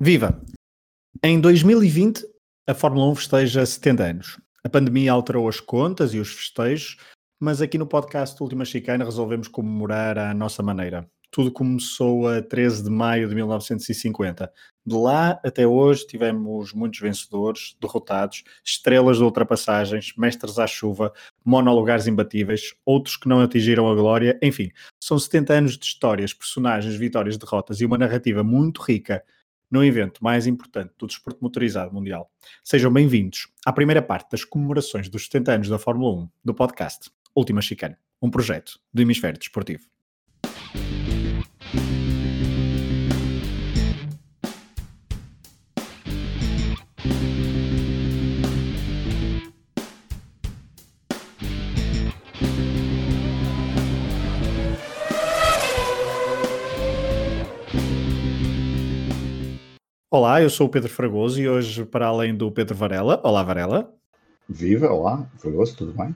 Viva! Em 2020, a Fórmula 1 festeja 70 anos. A pandemia alterou as contas e os festejos, mas aqui no podcast Última Chicana resolvemos comemorar à nossa maneira. Tudo começou a 13 de maio de 1950. De lá até hoje tivemos muitos vencedores, derrotados, estrelas de ultrapassagens, mestres à chuva, monolugares imbatíveis, outros que não atingiram a glória. Enfim, são 70 anos de histórias, personagens, vitórias, derrotas e uma narrativa muito rica no evento mais importante do desporto motorizado mundial. Sejam bem-vindos à primeira parte das comemorações dos 70 anos da Fórmula 1 do podcast Última Chicane, um projeto do Hemisfério Desportivo. Olá, eu sou o Pedro Fragoso e hoje, para além do Pedro Varela, olá Varela. Viva, olá, Fragoso, tudo bem?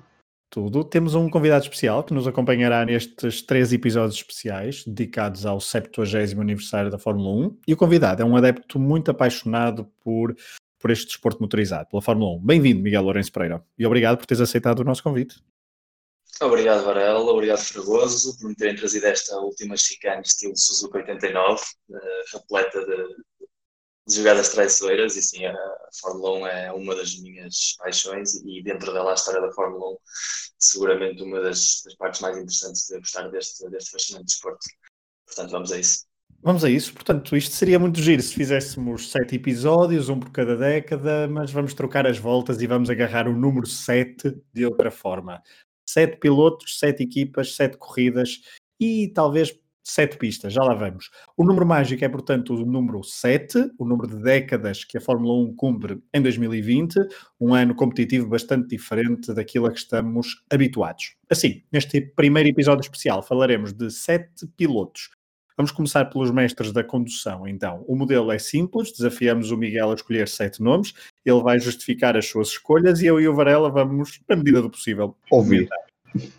Tudo. Temos um convidado especial que nos acompanhará nestes três episódios especiais dedicados ao 70 aniversário da Fórmula 1. E o convidado é um adepto muito apaixonado por, por este desporto motorizado, pela Fórmula 1. Bem-vindo, Miguel Lourenço Pereira. E obrigado por teres aceitado o nosso convite. Obrigado, Varela. Obrigado, Fragoso, por me terem trazido esta última chicane estilo Suzuka 89, uh, repleta de, de jogadas traiçoeiras e sim, a Fórmula 1 é uma das minhas paixões e dentro dela a história da Fórmula 1 seguramente uma das, das partes mais interessantes de gostar deste, deste fascinante desporto. Portanto, vamos a isso. Vamos a isso. Portanto, isto seria muito giro se fizéssemos sete episódios, um por cada década, mas vamos trocar as voltas e vamos agarrar o número 7 de outra forma. Sete pilotos, sete equipas, sete corridas e talvez sete pistas, já lá vamos. O número mágico é, portanto, o número 7, o número de décadas que a Fórmula 1 cumpre em 2020, um ano competitivo bastante diferente daquilo a que estamos habituados. Assim, neste primeiro episódio especial falaremos de sete pilotos. Vamos começar pelos mestres da condução, então. O modelo é simples, desafiamos o Miguel a escolher sete nomes, ele vai justificar as suas escolhas e eu e o Varela vamos, na medida do possível, ouvir.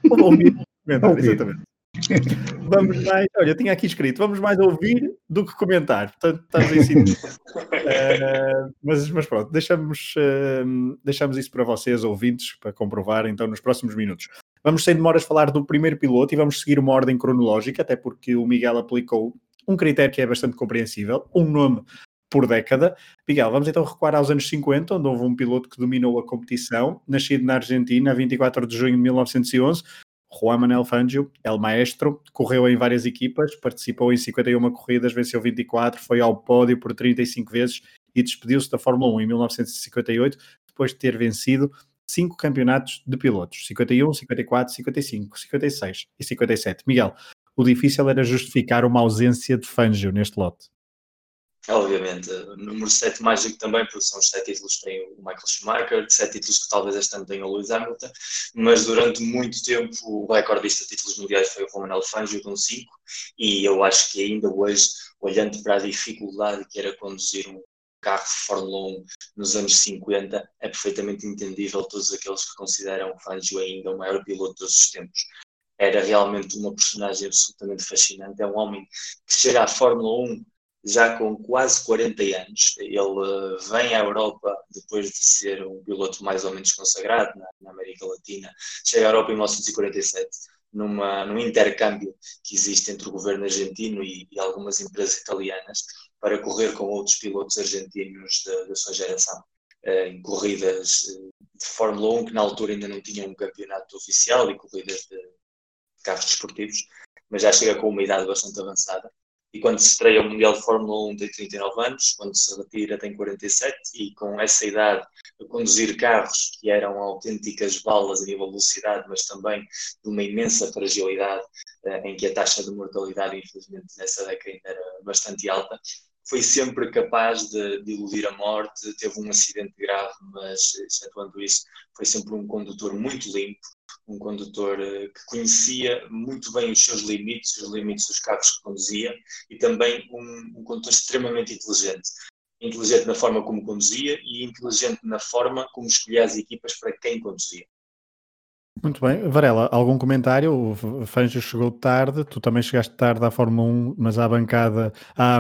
Ouvir, ouvir. exatamente. Vamos mais, olha, tinha aqui escrito, vamos mais ouvir do que comentar. Portanto, estás em si. uh, mas, mas pronto, deixamos, uh, deixamos isso para vocês, ouvintes, para comprovar então nos próximos minutos. Vamos sem demoras falar do primeiro piloto e vamos seguir uma ordem cronológica, até porque o Miguel aplicou um critério que é bastante compreensível, um nome por década. Miguel, vamos então recuar aos anos 50, onde houve um piloto que dominou a competição, nascido na Argentina, a 24 de junho de 1911, Juan Manuel Fangio, El Maestro, correu em várias equipas, participou em 51 corridas, venceu 24, foi ao pódio por 35 vezes e despediu-se da Fórmula 1 em 1958, depois de ter vencido cinco campeonatos de pilotos: 51, 54, 55, 56 e 57. Miguel, o difícil era justificar uma ausência de Fangio neste lote. Obviamente, o número 7 mágico também, porque são os 7 títulos que tem o Michael Schumacher, 7 títulos que talvez este ano tenha o Lewis Hamilton, mas durante muito tempo o recordista de títulos mundiais foi o Roman Fangio com 5, e eu acho que ainda hoje, olhando para a dificuldade que era conduzir um carro de Fórmula 1 nos anos 50, é perfeitamente entendível todos aqueles que consideram o Fangio ainda o maior piloto de todos os tempos era realmente uma personagem absolutamente fascinante. É um homem que chega à Fórmula 1 já com quase 40 anos. Ele eh, vem à Europa depois de ser um piloto mais ou menos consagrado na, na América Latina. Chega à Europa em 1947, numa, num intercâmbio que existe entre o governo argentino e, e algumas empresas italianas para correr com outros pilotos argentinos da, sua geração. Eh, em corridas eh, de Fórmula 1, que na altura ainda não tinham um campeonato oficial e corridas de carros desportivos, mas já chega com uma idade bastante avançada e quando se estreia o Mundial de Fórmula 1 tem 39 anos, quando se retira tem 47 e com essa idade a conduzir carros que eram autênticas balas a nível de velocidade, mas também de uma imensa fragilidade eh, em que a taxa de mortalidade, infelizmente, nessa década ainda era bastante alta, foi sempre capaz de, de, iludir a morte, teve um acidente grave, mas, excetuando isso, foi sempre um condutor muito limpo, um condutor eh, que conhecia muito bem os seus limites, os limites dos carros que conduzia, e também um, um condutor extremamente inteligente. Inteligente na forma como conduzia e inteligente na forma como escolhia as equipas para quem conduzia. Muito bem. Varela, algum comentário? O Fangio chegou tarde, tu também chegaste tarde à Fórmula 1, mas à bancada, à,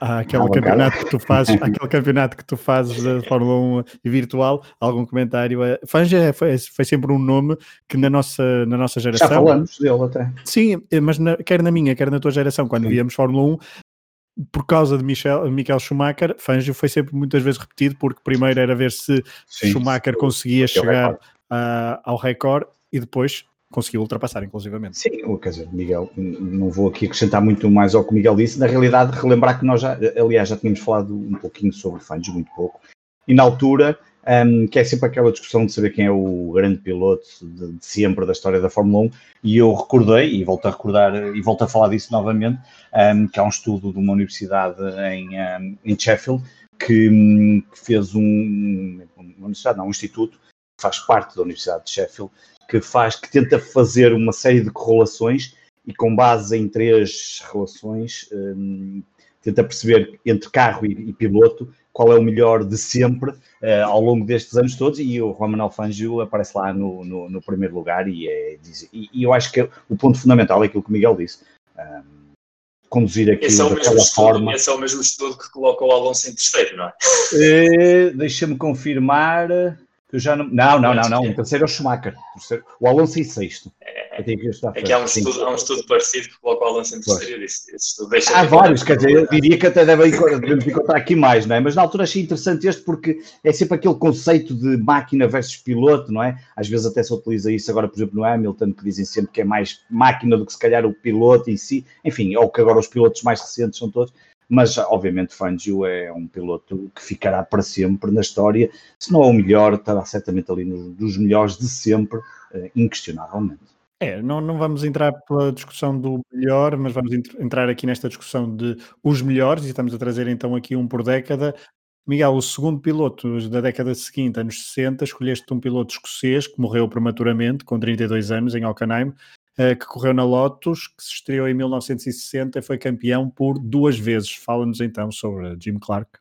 à aquele à campeonato bancada. que tu fazes, aquele campeonato que tu fazes da Fórmula 1 virtual, algum comentário? Fangio é, foi, foi sempre um nome que na nossa, na nossa geração... Já falamos dele até. Sim, mas na, quer na minha, quer na tua geração, quando Sim. víamos Fórmula 1, por causa de Michel, Michael Schumacher, Fangio foi sempre muitas vezes repetido, porque primeiro era ver se Sim, Schumacher conseguia chegar uh, ao recorde e depois conseguiu ultrapassar, inclusivamente. Sim, quer dizer, Miguel, não vou aqui acrescentar muito mais ao que o Miguel disse, na realidade, relembrar que nós já, aliás, já tínhamos falado um pouquinho sobre Fangio, muito pouco, e na altura um, que é sempre aquela discussão de saber quem é o grande piloto de, de, sempre da história da Fórmula 1, e eu recordei, e volto a recordar, e volto a falar disso novamente, um, que há um estudo de uma universidade em, um, em Sheffield, que, hum, que, fez um, uma universidade, não, um instituto, faz parte da Universidade de Sheffield, que faz, que tenta fazer uma série de correlações, e com base em três relações, hum, tenta perceber entre carro e, e piloto qual é o melhor de sempre uh, ao longo destes anos todos e o Juan Manuel Fangio aparece lá no, no, no primeiro lugar e, é, e, e, eu acho que o ponto fundamental é aquilo que o Miguel disse. Um, conduzir aquilo esse é daquela estudo, forma. Esse é o mesmo estudo que coloca o Alonso em terceiro, não é? Uh, Deixa-me confirmar. Eu já não, não, não, não, não. O terceiro é o Schumacher. O Alonso em sexto. É, que, é que há um, estudo, há um estudo parecido que coloca o Alonso em terceiro. Esse, estudo deixa há vários, quer dizer, eu diria que até devemos encontrar aqui mais, não é? Mas na altura achei interessante este porque é sempre aquele conceito de máquina versus piloto, não é? Às vezes até se utiliza isso agora, por exemplo, no Hamilton, que dizem sempre que é mais máquina do que se calhar o piloto em si. Enfim, ou que agora os pilotos mais recentes são todos mas obviamente Fangio é um piloto que ficará para sempre na história, se não é o melhor, estará certamente ali nos dos melhores de sempre, uh, inquestionavelmente. É, não, não vamos entrar pela discussão do melhor, mas vamos entrar aqui nesta discussão de os melhores, e estamos a trazer então aqui um por década. Miguel, o segundo piloto da década seguinte, anos 60, escolheste um piloto escocês que morreu prematuramente, com 32 anos, em Hockenheim, eh, que correu na Lotus, que se estreou em 1960 e foi campeão por duas vezes. Fala-nos então sobre Jim Clark.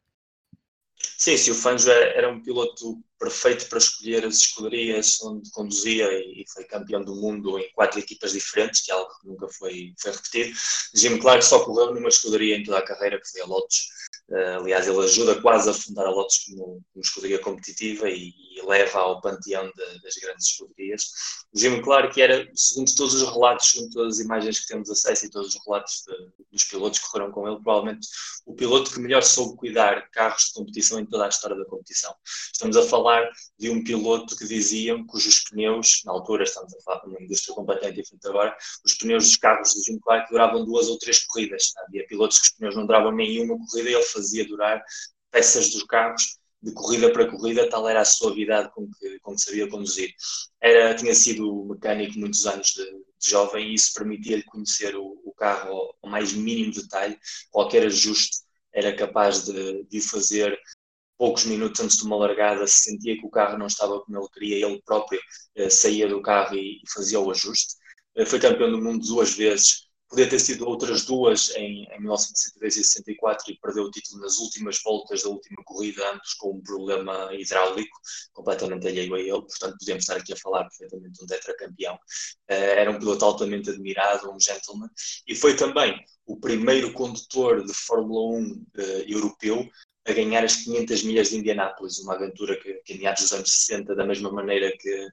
Sim, sim, o Fangio era um piloto perfeito para escolher as escuderias onde conduzia e foi campeão do mundo em quatro equipas diferentes, que é algo que nunca foi, foi repetido. Jim Clark só correu numa escuderia em toda a carreira, que foi a Lotus. Uh, aliás, ele ajuda quase a fundar a Lotus como, como escuderia competitiva e, e, leva ao panteão de, das grandes escuderias. Jim Clark era, segundo todos os relatos, segundo todas as imagens que temos acesso e todos os relatos de, dos pilotos que correram com ele, provavelmente o piloto que melhor soube cuidar carros de competição em toda a história da competição. Estamos a falar de um piloto que diziam cujos pneus, na altura estamos a falar de uma indústria completamente diferente agora, os pneus dos carros de Jim Clark duravam duas ou três corridas. Havia pilotos que os pneus não duravam nenhuma corrida e ele durar peças dos carros de corrida para corrida, tal era a suavidade com que, com que sabia conduzir. Era, tinha sido mecânico muitos anos de, de jovem e isso permitia-lhe conhecer o, o carro ao, mais mínimo detalhe, qualquer ajuste era capaz de, de fazer poucos minutos antes de uma largada, se sentia que o carro não estava como ele queria, ele próprio eh, saía do carro e, e fazia o ajuste. Eh, foi campeão do mundo duas vezes, podia ter sido outras duas em, em 1962 e 64 e perdeu o título nas últimas voltas da última corrida, ambos com um problema hidráulico completamente alheio a ele, portanto podemos estar aqui a falar perfeitamente de um tetracampeão. Uh, era um piloto altamente admirado, um gentleman, e foi também o primeiro condutor de Fórmula 1 uh, europeu a ganhar as 500 milhas de Indianápolis, uma aventura que, que em meados dos anos 60, da mesma maneira que,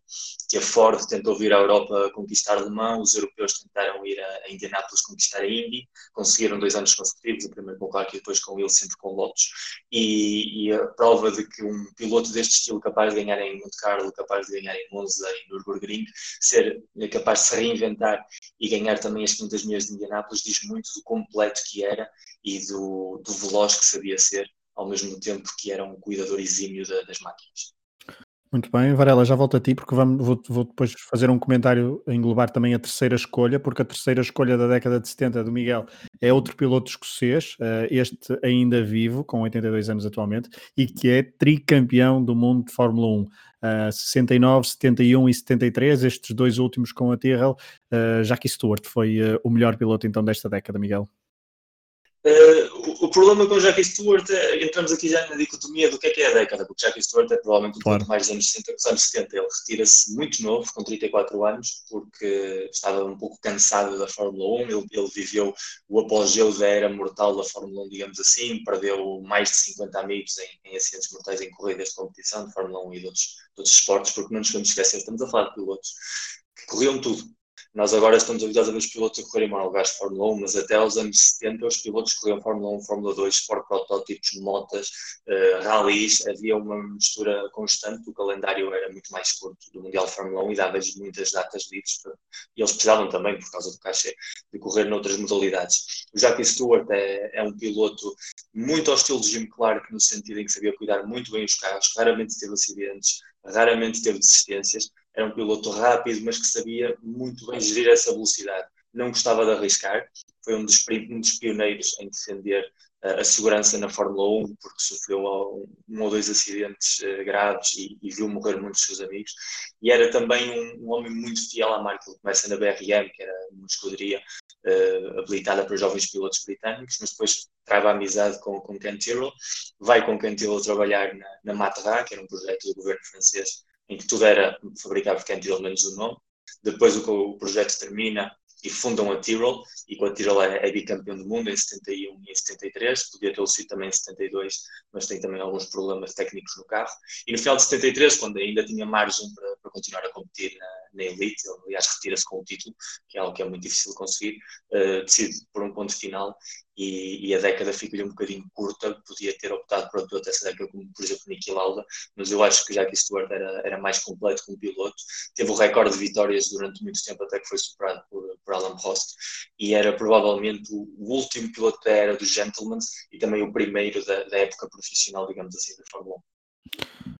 que a Ford tentou vir à Europa conquistar Le Mans, os europeus tentaram ir a, a Indianápolis conquistar a Indy, conseguiram dois anos consecutivos, o primeiro com Clark e depois com ele, sempre com Lotus, e, e, a prova de que um piloto deste estilo, capaz de ganhar em Monte Carlo, capaz de ganhar em Monza e Nürburgring, ser capaz de se reinventar e ganhar também as 500 milhas de Indianápolis, diz muito do completo que era e do, do veloz que sabia ser ao mesmo tempo que era um cuidador exímio das máquinas. Muito bem, Varela, já volto a ti porque vamos, vou, vou, depois fazer um comentário a englobar também a terceira escolha, porque a terceira escolha da década de 70 do Miguel é outro piloto escocês, uh, este ainda vivo, com 82 anos atualmente, e que é tricampeão do mundo de Fórmula 1. Uh, 69, 71 e 73, estes dois últimos com a Tyrrell. Uh, Jackie Stewart foi uh, o melhor piloto então desta década, Miguel. Uh, problema com o Jackie Stewart é, entramos aqui já na dicotomia do que é que é a década, porque Jackie Stewart é provavelmente um claro. pouco mais dos anos 60 que os anos 70. Ele retira-se muito novo, com 34 anos, porque estava um pouco cansado da Fórmula 1. Ele, ele viveu o apogeu da era mortal da Fórmula 1, digamos assim, perdeu mais de 50 amigos em, em acidentes mortais em corridas de competição de Fórmula 1 e de outros, de outros esportes, porque não nos podemos esquecer, estamos a falar de pilotos que corriam tudo nós agora estamos habituados a ver os pilotos a correrem monolugares de Fórmula 1, mas até aos anos 70 os pilotos corriam Fórmula 1, Fórmula 2, Sport Protótipos, motas, uh, rallies, havia uma mistura constante, o calendário era muito mais curto do Mundial de Fórmula 1 e dava-lhes muitas datas livres, para, e eles precisavam também, por causa do cachê, de correr noutras modalidades. O Jackie Stewart é, é um piloto muito ao de Jim Clark, no sentido em que sabia cuidar muito bem os carros, raramente teve acidentes, raramente teve desistências, era um piloto rápido, mas que sabia muito bem gerir essa velocidade. Não gostava de arriscar, foi um dos, um dos pioneiros em defender uh, a segurança na Fórmula 1, porque sofreu um, ou dois acidentes uh, graves e, e, viu morrer muitos dos seus amigos. E era também um, um, homem muito fiel à marca. Ele começa na BRM, que era uma escuderia uh, habilitada para jovens pilotos britânicos, mas depois trava amizade com, com Tyrrell, vai com Tyrrell trabalhar na, na Matra, que era um projeto do governo francês em que tudo era fabricado por Tyrrell menos o nome. Depois o, o projeto termina e fundam a Tyrrell, e com a Tyrrell é, é bicampeão do mundo em 71 e em 73, podia ter sido também em 72, mas tem também alguns problemas técnicos no carro. E no final de 73, quando ainda tinha margem para, para continuar a competir na, na Elite, aliás retira-se com o título, que é algo que é muito difícil de conseguir, uh, decide por um ponto final e, e a década fica-lhe um bocadinho curta, podia ter optado por outra essa década, como por exemplo Niki Lauda, mas eu acho que Jackie Stewart era, era mais completo como piloto, teve o recorde de vitórias durante muito tempo até que foi superado por, por Alan Prost e era provavelmente o, o último piloto da era dos gentlemen e também o primeiro da, da época profissional, digamos assim, da Fórmula 1.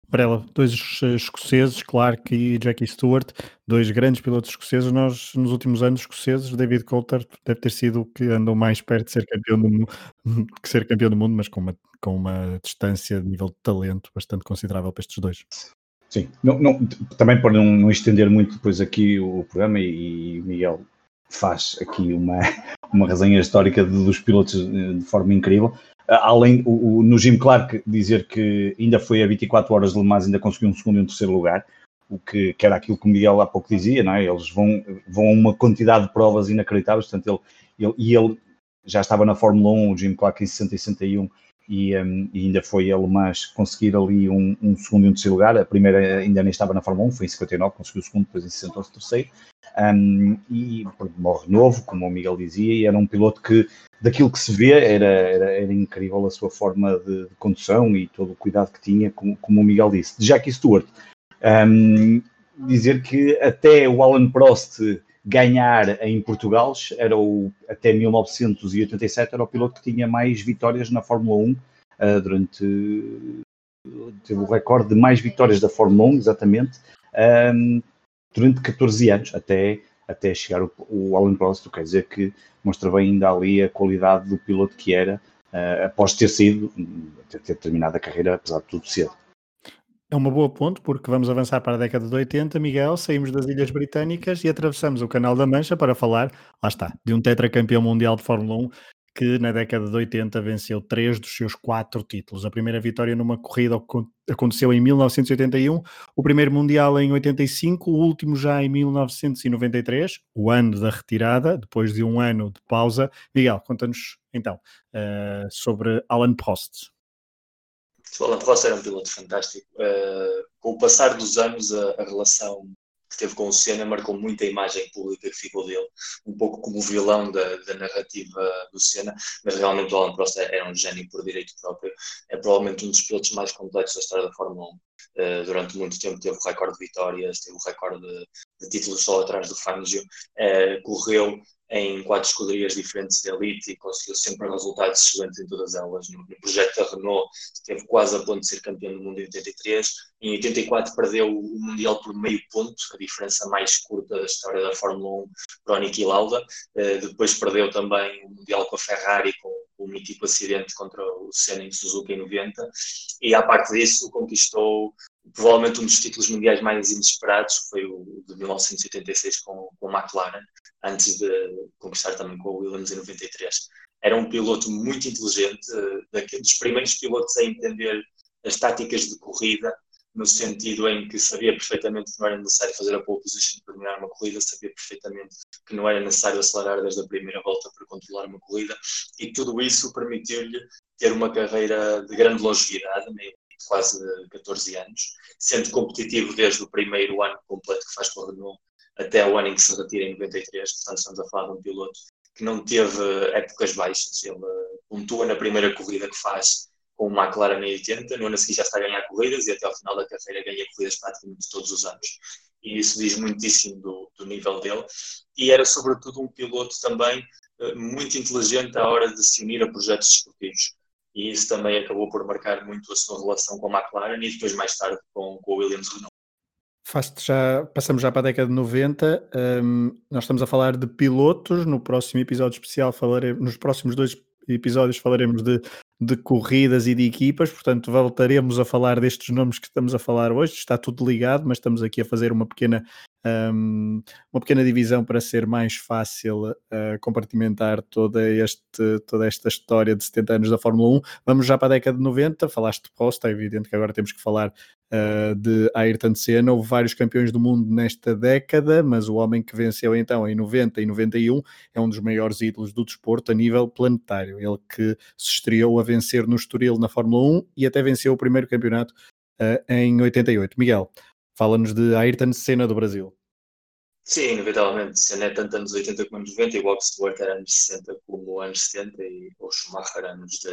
Varela, dois escoceses, Clark e Jackie Stewart, dois grandes pilotos escoceses. Nós, nos últimos anos, escoceses, David Coulter deve ter sido o que andou mais perto de ser campeão do mundo, que ser campeão do mundo, mas com uma, com uma distância de nível de talento bastante considerável para estes dois. Sim, não, não, também para não, não, estender muito depois aqui o programa, e, e Miguel faz aqui uma, uma resenha histórica dos pilotos de forma incrível além o, o, no Jim Clark dizer que ainda foi a 24 horas de Le Mans, ainda conseguiu um segundo e um terceiro lugar, o que, que, era aquilo que o Miguel há pouco dizia, não é? Eles vão, vão a uma quantidade de provas inacreditáveis, portanto, ele, ele, e ele já estava na Fórmula 1, o Jim Clark em 60 e 61, e, um, e ainda foi ele, mas conseguir ali um, um, segundo e um terceiro lugar. A primeira ainda nem estava na Fórmula 1, foi em 59, conseguiu o segundo, depois em 60 o terceiro. Um, e morre novo, como o Miguel dizia, e era um piloto que, daquilo que se vê, era, era, era incrível a sua forma de, de, condução e todo o cuidado que tinha, como, como o Miguel disse. De Jackie Stewart, dizer que até o Alan Prost ganhar em Portugal, era o, até 1987 era o piloto que tinha mais vitórias na Fórmula 1 uh, ah, durante teve o recorde de mais vitórias da Fórmula 1, exatamente, um, durante 14 anos, até, até chegar o, o Alan Prost, quer dizer que mostra bem ainda ali a qualidade do piloto que era, uh, após ter sido, ter, ter terminado a carreira, apesar de tudo cedo. É uma boa ponte, porque vamos avançar para a década de 80, Miguel, saímos das Ilhas Britânicas e atravessamos o Canal da Mancha para falar, lá está, de um tetracampeão mundial de Fórmula 1 que na década de 80 venceu três dos seus quatro títulos. A primeira vitória numa corrida aconteceu em 1981, o primeiro Mundial em 85, o último já em 1993, o ano da retirada, depois de um ano de pausa. Miguel, conta-nos então uh, sobre Alan Prost. O Alan Prost era um piloto fantástico. Uh, com o passar dos anos, a, a relação que teve com o Senna marcou muito a imagem pública que ficou dele, um pouco como o vilão da, da narrativa do Senna, mas realmente o Alan Prost era um gênio por direito próprio, é provavelmente um dos pilotos mais complexos da história da Fórmula 1. Uh, eh, durante muito tempo teve o recorde de vitórias, teve o recorde de, de títulos só atrás do Fangio, uh, correu em quatro escuderias diferentes de elite e conseguiu sempre resultados excelentes em todas elas. No, projeto da Renault esteve quase a ponto de ser campeão do mundo em 83. Em 84 perdeu o Mundial por meio ponto, a diferença mais curta da história da Fórmula 1 para o Niki Lauda. Uh, depois perdeu também o Mundial com a Ferrari, com o mítico acidente contra o Senna em Suzuka em 90. E à parte disso conquistou provavelmente um dos títulos mundiais mais inesperados, foi o de 1986 com, com McLaren, antes de conquistar também com o Williams em 93. era um piloto muito inteligente, uh, dos primeiros pilotos a entender as táticas de corrida, no sentido em que sabia perfeitamente que não era necessário fazer a pole position para terminar uma corrida, sabia perfeitamente que não era necessário acelerar desde a primeira volta para controlar uma corrida, e tudo isso permitiu-lhe ter uma carreira de grande longevidade, meio quase 14 anos, sendo competitivo desde o primeiro ano completo que faz com a Renault até o ano em que se retira em 93, portanto estamos a falar de um piloto que não teve épocas baixas, ele pontua na primeira corrida que faz com o McLaren em 80, no ano a seguir já está a ganhar corridas e até ao final da carreira ganha corridas praticamente todos os anos. E isso diz muitíssimo do, do nível dele. E era sobretudo um piloto também eh, muito inteligente à hora de se unir a projetos desportivos e isso também acabou por marcar muito a sua relação com a McLaren e depois mais tarde com, com o Williams Renault. Já, passamos já para a década de 90. Um, nós estamos a falar de pilotos. No próximo episódio especial falaremos, nos próximos dois episódios falaremos de, de corridas e de equipas, portanto voltaremos a falar destes nomes que estamos a falar hoje. Está tudo ligado, mas estamos aqui a fazer uma pequena um, uma pequena divisão para ser mais fácil uh, compartimentar toda, este, toda esta história de 70 anos da Fórmula 1. Vamos já para a década de 90, falaste de Prost, é evidente que agora temos que falar uh, de Ayrton Senna. Houve vários campeões do mundo nesta década, mas o homem que venceu então em 90 e 91 é um dos maiores ídolos do desporto a nível planetário. Ele que se estreou a vencer no Estoril na Fórmula 1 e até venceu o primeiro campeonato uh, em 88. Miguel, fala-nos de Ayrton Senna do Brasil. Sim, inevitavelmente. Senna é tanto anos 80 como anos 90, igual que Stewart era anos 60 como anos 70 e o Schumacher anos, de,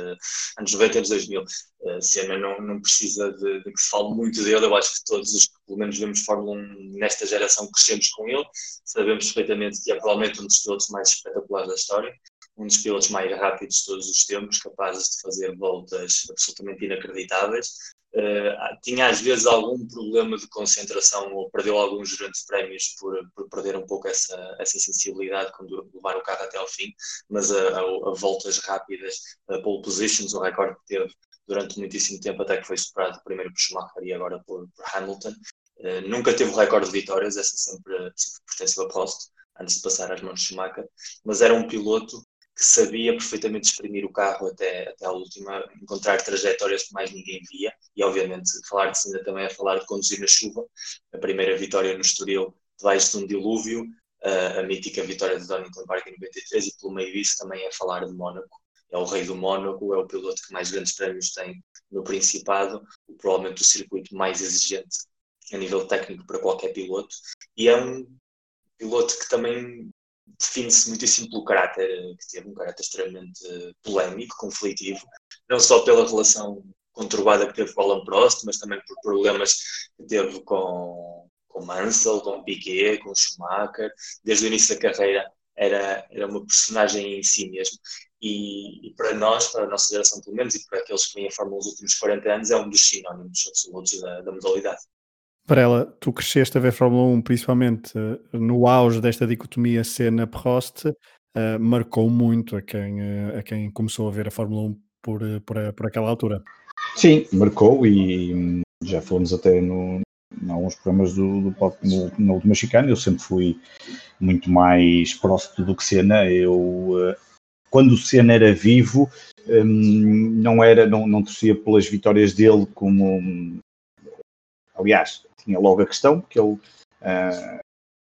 anos 90 e anos 2000. Uh, Senna não, não precisa de, de, que se fale muito dele, eu acho que todos os que pelo menos vemos Fórmula 1 nesta geração crescemos com ele, sabemos perfeitamente que é provavelmente um dos pilotos mais espetaculares da história, um dos pilotos mais rápidos de todos os tempos, capazes de fazer voltas absolutamente inacreditáveis, Uh, tinha às vezes algum problema de concentração ou perdeu alguns grandes prémios por, por, perder um pouco essa, essa sensibilidade quando levar o carro até ao fim, mas a, a, a voltas rápidas, a pole positions, o recorde que teve durante muitíssimo tempo, até que foi superado primeiro por Schumacher e agora por, por Hamilton. Uh, nunca teve o recorde de vitórias, essa sempre, sempre pertenceu a Prost, antes de passar às mãos de Schumacher, mas era um piloto que sabia perfeitamente exprimir o carro até, até a última, encontrar trajetórias que mais ninguém via, e obviamente falar de Senna também é falar de conduzir na chuva, a primeira vitória no Estoril debaixo de um dilúvio, a, a mítica vitória de Donington Park em 93, e pelo meio disso também é falar de Mónaco, é o rei do Mónaco, é o piloto que mais grandes prémios tem no Principado, provavelmente o circuito mais exigente a nível técnico para qualquer piloto, e é um piloto que também define-se muitíssimo pelo caráter, que teve um caráter extremamente polémico, conflitivo, não só pela relação conturbada que teve com Alan Prost, mas também por problemas que teve com, com Mansell, com Piquet, com Schumacher. Desde o início da carreira era, era uma personagem em si mesmo. E, e, para nós, para a nossa geração pelo menos, e para aqueles que vêm a Fórmula nos últimos 40 anos, é um dos sinónimos absolutos da, da modalidade. Para ela, tu cresceste a ver Fórmula 1 principalmente uh, no auge desta dicotomia cena-Prost, uh, marcou muito a quem, uh, a quem começou a ver a Fórmula 1 por, por, por aquela altura. Sim, marcou e hum, já falamos até no, em alguns programas do, do no, na última eu sempre fui muito mais próximo do que Senna. Eu, quando o Senna era vivo, um, não era, não, não torcia pelas vitórias dele como hum, aliás, tinha logo a questão, que eu, uh,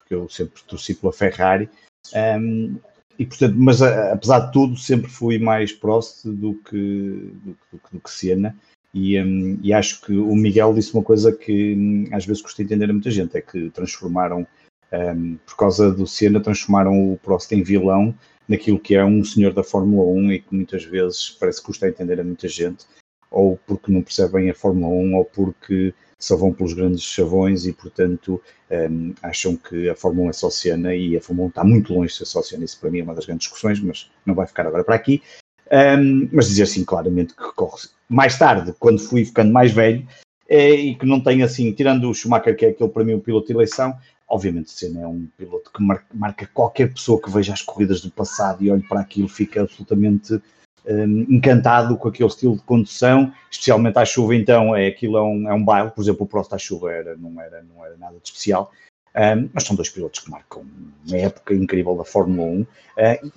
que eu sempre torci pela Ferrari, um, e portanto, mas a, apesar de tudo, sempre fui mais próximo do que, do, do, do que Senna. E, um, e, acho que o Miguel disse uma coisa que um, às vezes custa entender a muita gente: é que transformaram, um, por causa do Senna, transformaram o Prost em vilão naquilo que é um senhor da Fórmula 1 e que muitas vezes parece que custa entender a muita gente, ou porque não percebem a Fórmula 1, ou porque só vão pelos grandes chavões e, portanto, um, acham que a Fórmula 1 é só cena e a Fórmula 1 está muito longe de ser só cena. Isso para mim é uma das grandes discussões, mas não vai ficar agora para aqui. Um, mas dizer assim claramente que corre mais tarde, quando fui ficando mais velho, é, e que não tem assim, tirando o Schumacher, que é aquele para mim o piloto de eleição, obviamente Senna é um piloto que marca, marca, qualquer pessoa que veja as corridas do passado e olhe para aquilo, fica absolutamente um, encantado com aquele estilo de condução, especialmente à chuva, então é aquilo é um, é um baile, por exemplo, o Prost à chuva era, não, era, não era nada de especial. Um, mas são dois pilotos que marcam uma época incrível da Fórmula 1. Uh,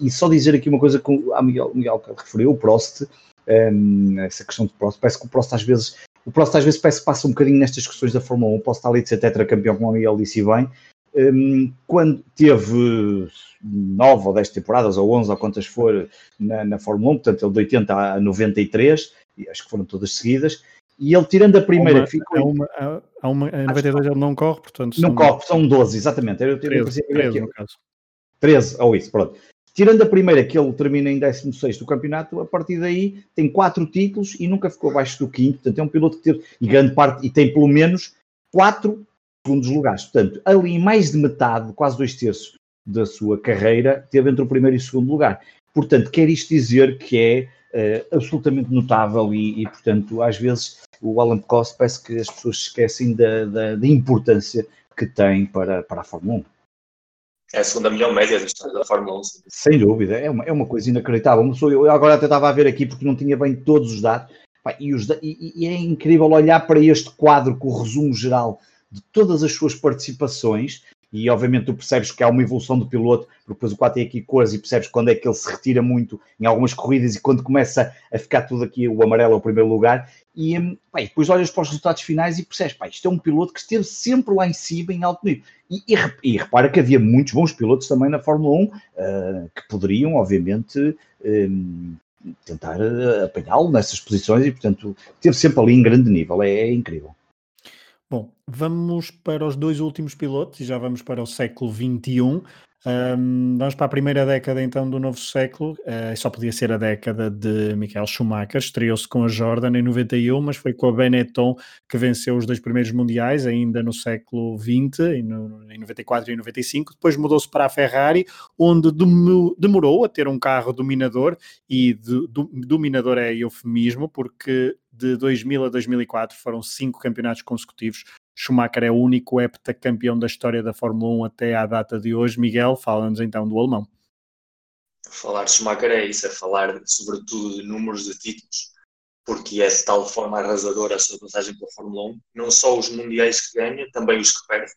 e, e, só dizer aqui uma coisa que o Miguel, Miguel referiu, o Prost, um, essa questão de Prost, parece que o Prost às vezes, o Prost às vezes parece que passa um bocadinho nestas questões da Fórmula 1, posso estar ali de ser tetracampeão, como o Miguel disse bem, um, quando teve nove ou dez temporadas, ou onze, ou quantas for, na, na Fórmula 1, portanto ele de 80 a 93, e acho que foram todas seguidas, e ele tirando a primeira uma, ficou. Há uma, há uma, em 92 ele não corre, portanto. Não corre, são 12, exatamente. Eu 13, 13 no caso. 13, ou isso, pronto. Tirando a primeira, que ele termina em 16 do campeonato, a partir daí tem quatro títulos e nunca ficou abaixo do quinto. Portanto, é um piloto que teve, e grande parte, e tem pelo menos quatro segundos lugares. Portanto, ali mais de metade, quase dois terços da sua carreira, teve entre o primeiro e o segundo lugar. Portanto, quer isto dizer que é uh, absolutamente notável e, e, portanto, às vezes o Alan Prost parece que as pessoas esquecem da, da, da importância que tem para, para a Fórmula 1. É a segunda melhor média da história da Fórmula 1. Sim. Sem dúvida, é uma, é uma coisa inacreditável. Eu agora até estava a ver aqui porque não tinha bem todos os dados. E, os, e, e é incrível olhar para este quadro com o resumo geral de todas as suas participações e obviamente tu percebes que há uma evolução do piloto, porque depois o 4 tem aqui cores e percebes quando é que ele se retira muito em algumas corridas e quando começa a ficar tudo aqui o amarelo ao primeiro lugar e hum, pá, depois olhas para os resultados finais e percebes, pá, isto é um piloto que esteve sempre lá em cima em alto nível. E, e, e repara que havia muitos bons pilotos também na Fórmula 1 uh, ah, que poderiam, obviamente, um, tentar uh, apanhá-lo nessas posições e, portanto, esteve sempre ali em grande nível. é, é incrível. Bom, vamos para os dois últimos pilotos e já vamos para o século XXI. Um, vamos para a primeira década então do novo século. Uh, só podia ser a década de Michael Schumacher. Estreou-se com a Jordan em 91, mas foi com a Benetton que venceu os dois primeiros mundiais, ainda no século XX, em, no, em 94 e 95. Depois mudou-se para a Ferrari, onde demorou a ter um carro dominador, e do, dominador é eufemismo, porque de 2000 a 2004 foram cinco campeonatos consecutivos. Schumacher é o único heptacampeão da história da Fórmula 1 até à data de hoje. Miguel, fala-nos então do alemão. Falar de Schumacher é isso, é falar sobretudo de números de títulos, porque é de tal forma arrasadora a sua passagem pela Fórmula 1, não só os mundiais que ganha, também os que perde.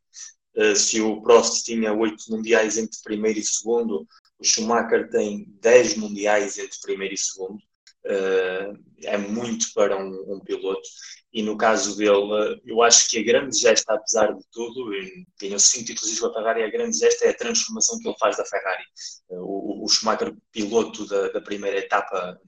Uh, se o Prost tinha oito mundiais entre primeiro e segundo, o Schumacher tem dez mundiais entre primeiro e segundo é muito para um, um, piloto. E no caso dele, uh, eu acho que a grande gesta, apesar de tudo, ganhou cinco títulos com a Ferrari, a grande gesta é a transformação que ele faz da Ferrari. Uh, o, o, Schumacher, piloto da, da primeira etapa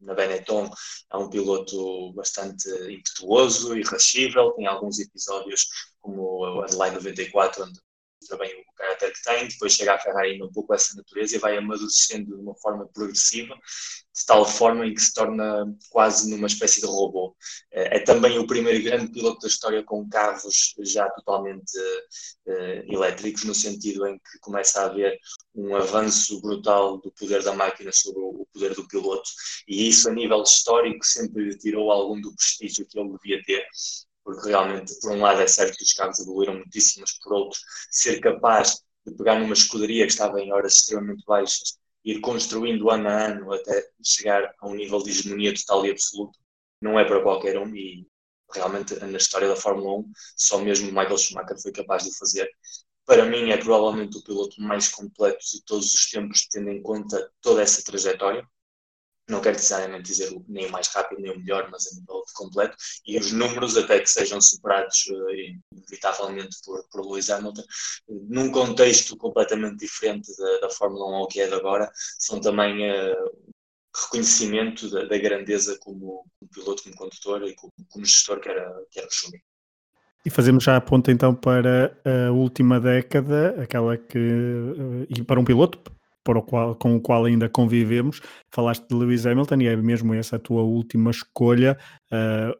na Benetton é um piloto bastante impetuoso, irrascível, tem alguns episódios como o Adelaide 94, onde também o que tem, depois chega à Ferrari um pouco essa natureza e vai amadurecendo de uma forma progressiva, de tal forma em que se torna quase numa espécie de robô. É, é também o primeiro grande piloto da história com carros já totalmente uh, elétricos, no sentido em que começa a haver um avanço brutal do poder da máquina sobre o poder do piloto, e isso a nível histórico sempre tirou algum do prestígio que ele devia ter porque realmente, por um lado, é certo que os carros evoluíram muitíssimo, mas por outro, ser capaz de pegar numa escuderia que estava em horas extremamente baixas, ir construindo ano a ano até chegar a um nível de hegemonia total e absoluto, não é para qualquer um e realmente na história da Fórmula 1 só mesmo Michael Schumacher foi capaz de fazer. Para mim é provavelmente o piloto mais completo de todos os tempos, tendo em conta toda essa trajetória não quero necessariamente dizer nem o mais rápido nem o melhor, mas a nível completo, e os números até que sejam superados uh, inevitavelmente por, por Lewis Hamilton, num contexto completamente diferente da, da Fórmula 1 ao que é de agora, são também uh, reconhecimento da, da, grandeza como, como, piloto, como condutor e como, como gestor que era, que era o Schumi. E fazemos já a ponta então para a última década, aquela que. Eh, e para um piloto, o qual, com o qual ainda convivemos. Falaste de Lewis Hamilton e é mesmo essa a tua última escolha. Uh,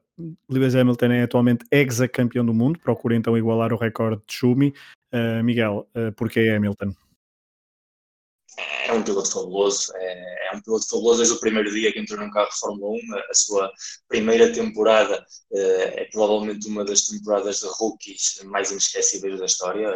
Lewis Hamilton é atualmente ex-campeão do mundo, procura então igualar o recorde de Schumi. Uh, Miguel, uh, porquê Hamilton? É um piloto fabuloso, é, é, um piloto fabuloso desde o primeiro dia que entrou num carro de Fórmula 1, a, sua primeira temporada é, é provavelmente uma das temporadas de rookies mais inesquecíveis da história,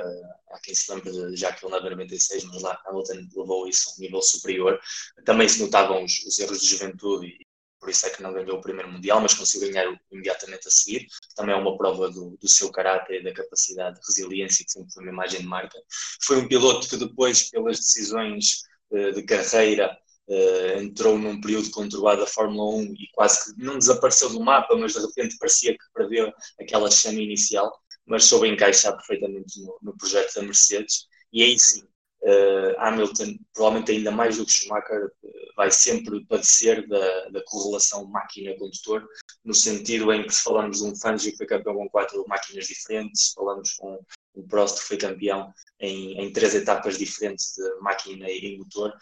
há quem se lembre de já que ele na 96, mas lá Hamilton levou isso a um nível superior, também se notavam os, os erros de juventude por isso é que não ganhou o primeiro Mundial, mas conseguiu ganhar imediatamente a seguir, também é uma prova do, do seu caráter da capacidade de resiliência, que sempre foi uma imagem de marca. Foi um piloto que depois, pelas decisões uh, de carreira, uh, entrou num período conturbado da Fórmula 1 e quase que não desapareceu do mapa, mas de repente parecia que perdeu aquela chama inicial, mas soube encaixar perfeitamente no, no projeto da Mercedes, e aí sim, uh, Hamilton, provavelmente ainda mais do que Schumacher, uh, vai sempre padecer da, da correlação máquina-condutor, no sentido em que se falamos de um Fangio que foi campeão com quatro máquinas diferentes, falamos com um Prost que foi campeão em, em três etapas diferentes de máquina e motor,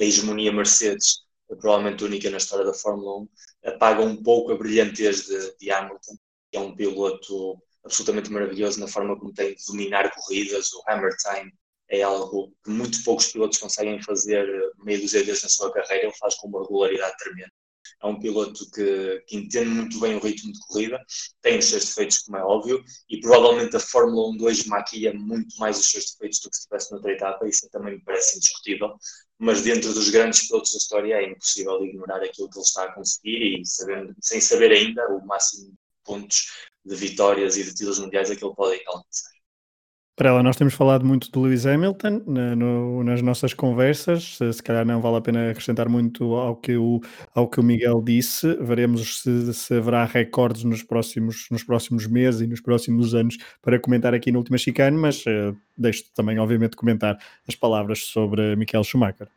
a hegemonia Mercedes, provavelmente única na história da Fórmula 1, apaga um pouco a brilhantez de, de Hamilton, que é um piloto absolutamente maravilhoso na forma como tem de dominar corridas, o hammer time é algo que muito poucos pilotos conseguem fazer meio dos vezes na sua carreira, ele faz com uma regularidade tremenda. É um piloto que, que, entende muito bem o ritmo de corrida, tem os seus defeitos, como é óbvio, e provavelmente a Fórmula 1 2 maquia muito mais os seus defeitos do que se estivesse noutra etapa, isso também me parece indiscutível. Mas dentro dos grandes pilotos da história é impossível ignorar aquilo que ele está a conseguir e sabendo, sem saber ainda o máximo de pontos de vitórias e de títulos mundiais que ele pode alcançar. Para ela, nós temos falado muito de Lewis Hamilton na, no, nas nossas conversas, se, se, calhar não vale a pena acrescentar muito ao que o, ao que o Miguel disse, veremos se, se haverá recordes nos próximos, nos próximos meses e nos próximos anos para comentar aqui no Última Chicane, mas uh, deixo também, obviamente, comentar as palavras sobre Michael Schumacher.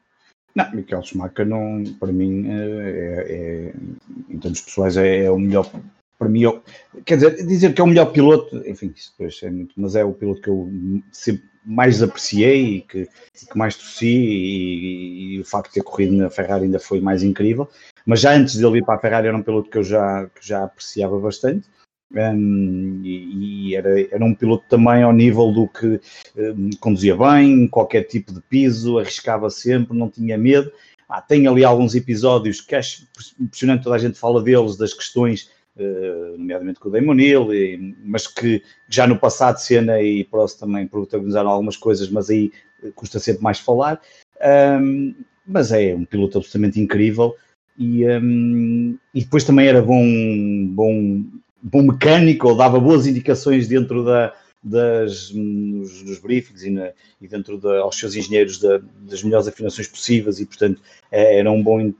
Não, Michael Schumacher, não, para mim, eh, é, é, em termos pessoais, é, é o melhor para mim, eu, quer dizer, dizer que é o melhor piloto, enfim, isso depois é muito, mas é o piloto que eu sempre mais apreciei e que, que mais torci e, e, o facto de ter corrido na Ferrari ainda foi mais incrível. Mas já antes dele ir para a Ferrari era um piloto que eu já, que já apreciava bastante. Um, e, e era, era um piloto também ao nível do que um, conduzia bem, qualquer tipo de piso, arriscava sempre, não tinha medo. Ah, tem ali alguns episódios que acho impressionante, toda a gente fala deles, das questões nomeadamente com o Damon Hill, e, mas que já no passado Senna e Prost também protagonizaram algumas coisas, mas aí custa sempre mais falar. Um, mas é um piloto absolutamente incrível e, um, e depois também era bom, bom, bom mecânico, ou dava boas indicações dentro da, das, nos, nos briefings e, na, e dentro da, aos seus engenheiros da, das melhores afinações possíveis e portanto é, era um bom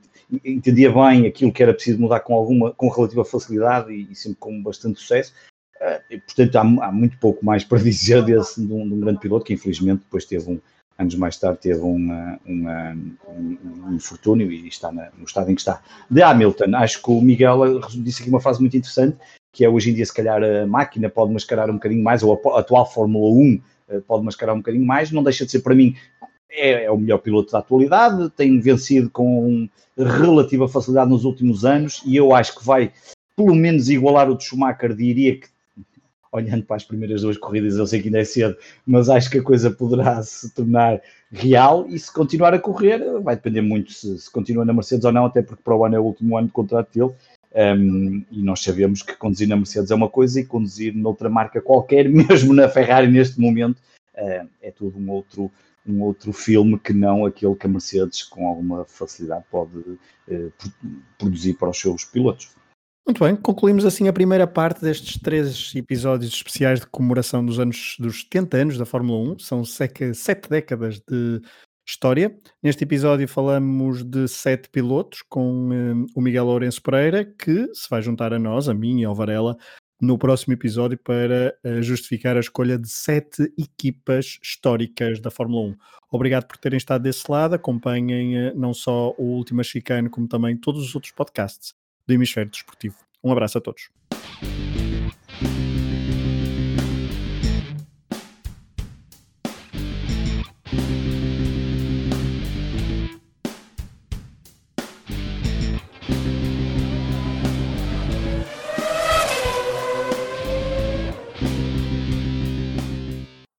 entendia bem aquilo que era preciso mudar com alguma, com relativa facilidade e, e sempre com bastante sucesso. Uh, e, portanto, há, há, muito pouco mais para dizer desse, de um, de um, grande piloto que infelizmente depois teve um, anos mais tarde teve uma, uma, um, um infortúnio e está na, no estado em que está. De Hamilton, acho que o Miguel disse aqui uma frase muito interessante, que é hoje em dia se calhar a máquina pode mascarar um bocadinho mais, ou a, atual Fórmula 1 uh, pode mascarar um bocadinho mais, não deixa de ser para mim é, é, o melhor piloto da atualidade, tem vencido com relativa facilidade nos últimos anos e eu acho que vai pelo menos igualar o de Schumacher, diria que olhando para as primeiras duas corridas, eu sei que ainda é cedo, mas acho que a coisa poderá se tornar real e se continuar a correr, vai depender muito se, se continua na Mercedes ou não, até porque para o ano é o último ano de contrato dele. Um, e nós sabemos que conduzir na Mercedes é uma coisa e conduzir noutra marca qualquer, mesmo na Ferrari neste momento, uh, é tudo um outro, um outro filme que não aquele que a Mercedes com alguma facilidade pode eh, produzir para os seus pilotos. Muito bem, concluímos assim a primeira parte destes três episódios especiais de comemoração dos anos dos 70 anos da Fórmula 1. São sete décadas de história. Neste episódio falamos de sete pilotos com eh, o Miguel Lourenço Pereira, que se vai juntar a nós, a mim e ao Varela, no próximo episódio para uh, justificar a escolha de sete equipas históricas da Fórmula 1. Obrigado por terem estado desse lado. Acompanhem uh, não só o Última Chicane, como também todos os outros podcasts do Hemisfério Desportivo. Um abraço a todos.